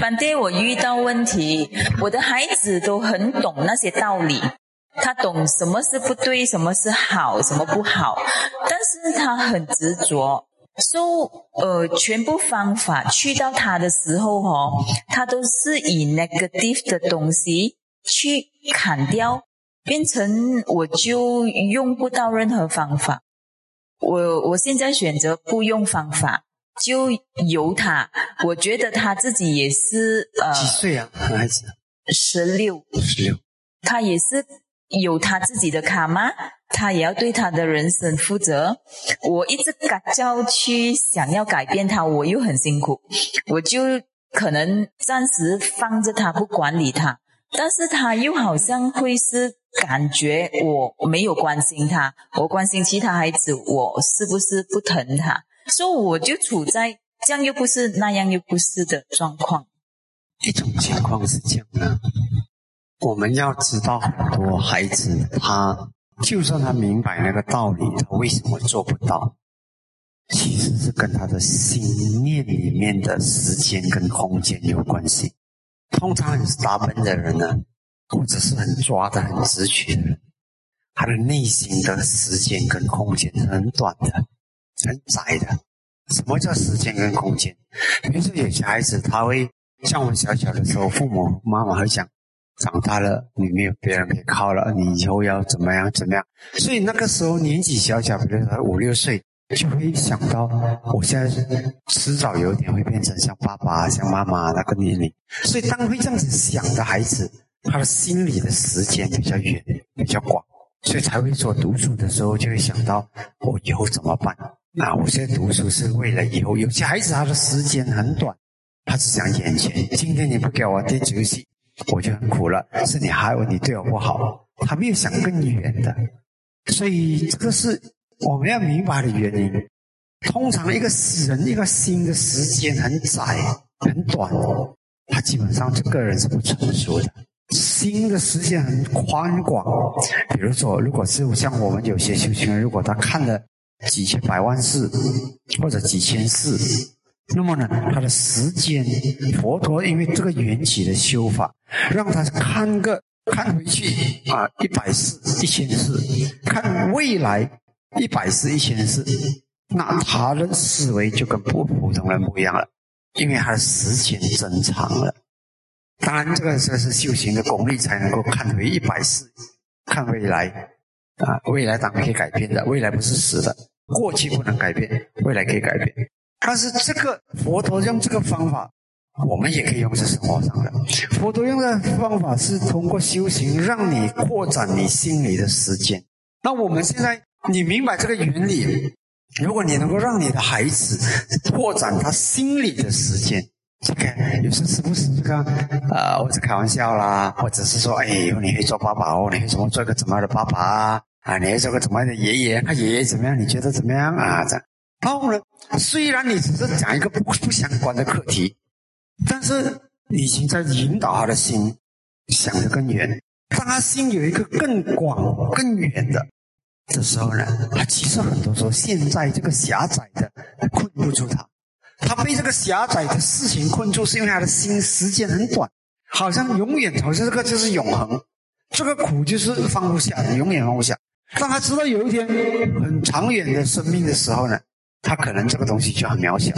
反正我遇到问题，我的孩子都很懂那些道理，他懂什么是不对，什么是好，什么不好，但是他很执着。so 呃，全部方法去到他的时候哦，他都是以 negative 的东西去砍掉，变成我就用不到任何方法。我我现在选择不用方法，就由他。我觉得他自己也是呃，几岁啊，孩子？十六，十六。他也是有他自己的卡吗？他也要对他的人生负责。我一直改叫去想要改变他，我又很辛苦，我就可能暂时放着他不管理他，但是他又好像会是感觉我没有关心他，我关心其他孩子，我是不是不疼他？所以我就处在这样又不是那样又不是的状况。一种情况是这样的，我们要知道很多孩子他。就算他明白那个道理，他为什么做不到？其实是跟他的心念里面的时间跟空间有关系。通常很大笨的人呢，或者是很抓的很直觉的人，他的内心的时间跟空间是很短的、很窄的。什么叫时间跟空间？比如说有些孩子，他会像我们小小的时候，父母妈妈会讲。长大了，你没有别人可以靠了，你以后要怎么样怎么样？所以那个时候年纪小小，比如说五六岁，就会想到，我现在迟早有一天会变成像爸爸、像妈妈那个年龄。所以当会这样子想的孩子，他的心里的时间比较远、比较广，所以才会说读书的时候就会想到我以后怎么办？那我现在读书是为了以后。有些孩子他的时间很短，他只想眼前。今天你不给我电子游戏。我就很苦了，是你害我，你对我不好，他没有想更远的，所以这个是我们要明白的原因。通常一个人一个心的时间很窄很短，他基本上这个人是不成熟的。心的时间很宽广，比如说，如果是像我们有些修行人，如果他看了几千百万世或者几千世。那么呢，他的时间，佛陀因为这个缘起的修法，让他看个看回去啊，一百世、一千世，看未来一百世、一千世，那他的思维就跟不普通人不一样了，因为他的时间增长了。当然，这个这是修行的功力才能够看回一百世，看未来啊，未来当然可以改变的，未来不是死的，过去不能改变，未来可以改变。但是这个佛陀用这个方法，我们也可以用在生活上的。佛陀用的方法是通过修行，让你扩展你心里的时间。那我们现在你明白这个原理，如果你能够让你的孩子拓展他心里的时间，这个有时是不是这个？呃，我是开玩笑啦，或者是说，哎，以后你会做爸爸哦，你会怎么做一个怎么样的爸爸啊？啊，你会做个怎么样的爷爷？他爷爷怎么样？你觉得怎么样啊？这样。然后呢？虽然你只是讲一个不不相关的课题，但是你已经在引导他的心想得更远。当他心有一个更广、更远的这时候呢，他其实很多时候现在这个狭窄的困不住他。他被这个狭窄的事情困住，是因为他的心时间很短，好像永远好像这个就是永恒，这个苦就是放不下，永远放不下。当他知道有一天很长远的生命的时候呢？他可能这个东西就很渺小，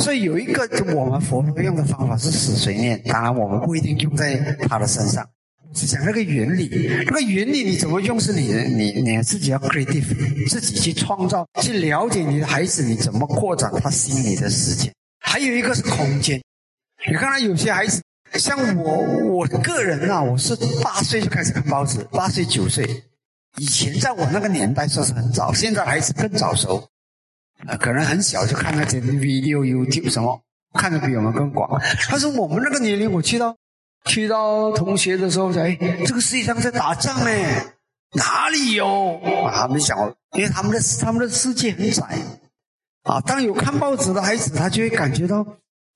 所以有一个我们佛陀用的方法是死随念，当然我们不一定用在他的身上，是讲那个原理。那个原理你怎么用是你你你自己要 creative，自己去创造，去了解你的孩子，你怎么扩展他心里的时间。还有一个是空间，你看到有些孩子，像我我个人啊，我是八岁就开始看报纸，八岁九岁，以前在我那个年代算是很早，现在孩子更早熟。啊，可能很小就看那些 V、六、U、T 什么，看的比我们更广。但是我们那个年龄，我去到去到同学的时候，哎，这个世界上在打仗呢，哪里有？啊，他们讲，因为他们的他们的世界很窄。啊，当有看报纸的孩子，他就会感觉到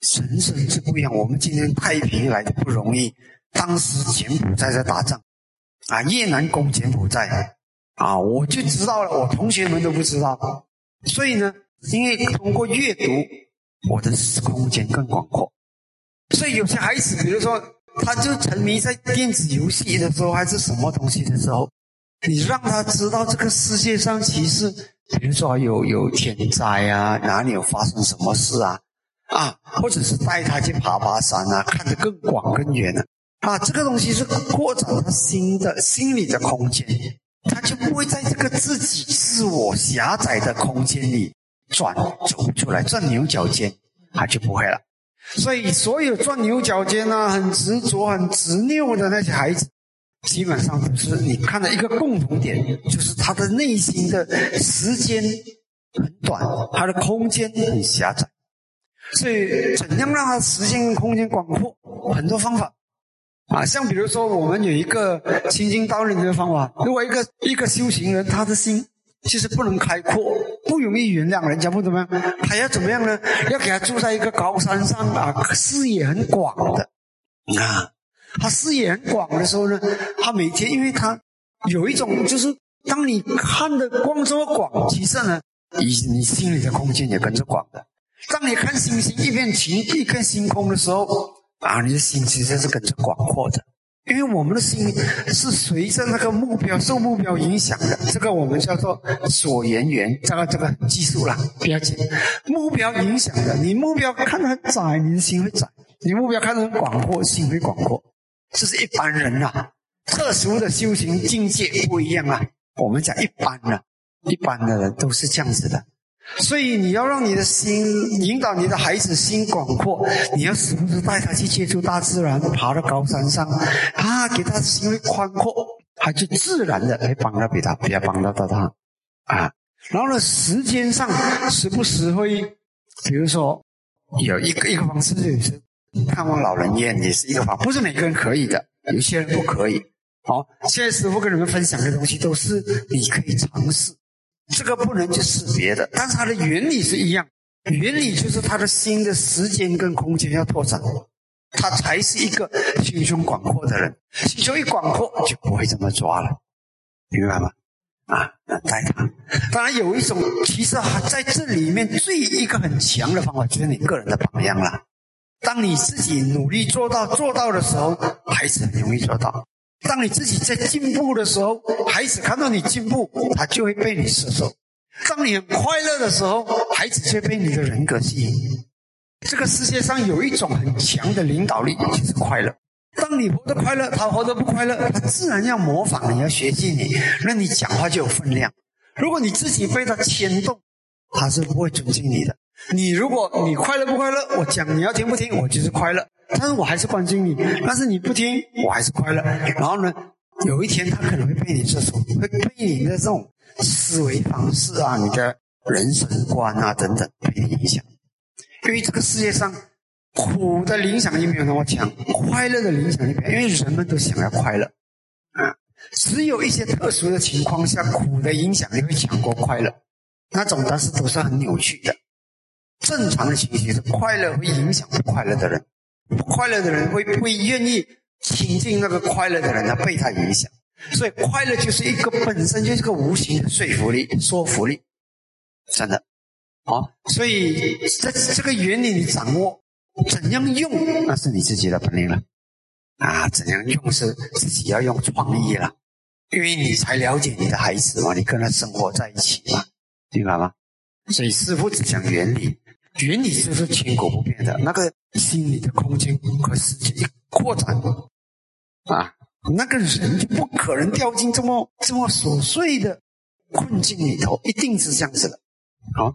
神神是不一样。我们今天太平来的不容易，当时柬埔寨在打仗，啊，越南攻柬埔寨，啊，我就知道了，我同学们都不知道。所以呢，因为通过阅读，我的空间更广阔，所以有些孩子，比如说，他就沉迷在电子游戏的时候，还是什么东西的时候，你让他知道这个世界上其实，比如说有有天灾啊，哪里有发生什么事啊，啊，或者是带他去爬爬山啊，看得更广更远了，啊，啊这个东西是扩展他心的心理的空间，他就不会在这个自己自我狭窄的空间里转走不出来，钻牛角尖，他就不会了。所以，所有钻牛角尖啊、很执着、很执拗的那些孩子，基本上都是你看到一个共同点，就是他的内心的时间很短，他的空间很狭窄。所以，怎样让他时间空间广阔？很多方法啊，像比如说，我们有一个清净道人的方法。如果一个一个修行人，他的心。其实不能开阔，不容易原谅人家，不怎么样？他要怎么样呢？要给他住在一个高山上啊，视野很广的啊。他视野很广的时候呢，他每天，因为他有一种，就是当你看的光这么广，其实呢，你你心里的空间也跟着广的。当你看星星一片晴一片星空的时候啊，你的心其实是跟着广阔的。因为我们的心是随着那个目标、受目标影响的，这个我们叫做所缘缘，这个这个技术了，不要紧。目标影响的，你目标看得很窄，你的心会窄；你目标看得很广阔，心会广阔。这是一般人呐，特殊的修行境界不一样啊。我们讲一般的，一般的人都是这样子的。所以你要让你的心引导你的孩子心广阔，你要时不时带他去接触大自然，爬到高山上，啊，给他心宽阔，他就自然的来帮到比他，不要帮到到他，啊，然后呢，时间上时不时会，比如说有一个一个方式就是看望老人院也是一个方，不是每个人可以的，有些人不可以。好，现在师傅跟你们分享的东西都是你可以尝试。这个不能去识别的，但是它的原理是一样。原理就是他的心的时间跟空间要拓展，他才是一个心胸广阔的人。心胸一广阔，就不会这么抓了，明白吗？啊，带他。当然有一种，其实还在这里面最一个很强的方法，就是你个人的榜样了。当你自己努力做到做到的时候，孩子很容易做到。当你自己在进步的时候，孩子看到你进步，他就会被你摄受；当你很快乐的时候，孩子就被你的人格吸引。这个世界上有一种很强的领导力，就是快乐。当你活得快乐，他活得不快乐，他自然要模仿你，要学习你，那你讲话就有分量。如果你自己被他牵动，他是不会尊敬你的。你如果你快乐不快乐，我讲你要听不听，我就是快乐。但是我还是关心你，但是你不听，我还是快乐。然后呢，有一天他可能会被你这种，会被你的这种思维方式啊、你的人生观啊等等被你影响。因为这个世界上苦的影响力没有那么强，快乐的影响力，因为人们都想要快乐啊。只有一些特殊的情况下，苦的影响力会强过快乐，那种但是都是很扭曲的。正常的情绪是快乐会影响不快乐的人。不快乐的人会不会愿意亲近那个快乐的人？他被他影响，所以快乐就是一个本身就是个无形的说服力、说服力，真的。好，所以这这个原理你掌握，怎样用那是你自己的本领了。啊，怎样用是自己要用创意了，因为你才了解你的孩子嘛，你跟他生活在一起嘛，明白吗？所以师傅只讲原理。原理就是千古不变的，那个心理的空间和时间一扩展，啊，那个人就不可能掉进这么这么琐碎的困境里头，一定是这样子的。好。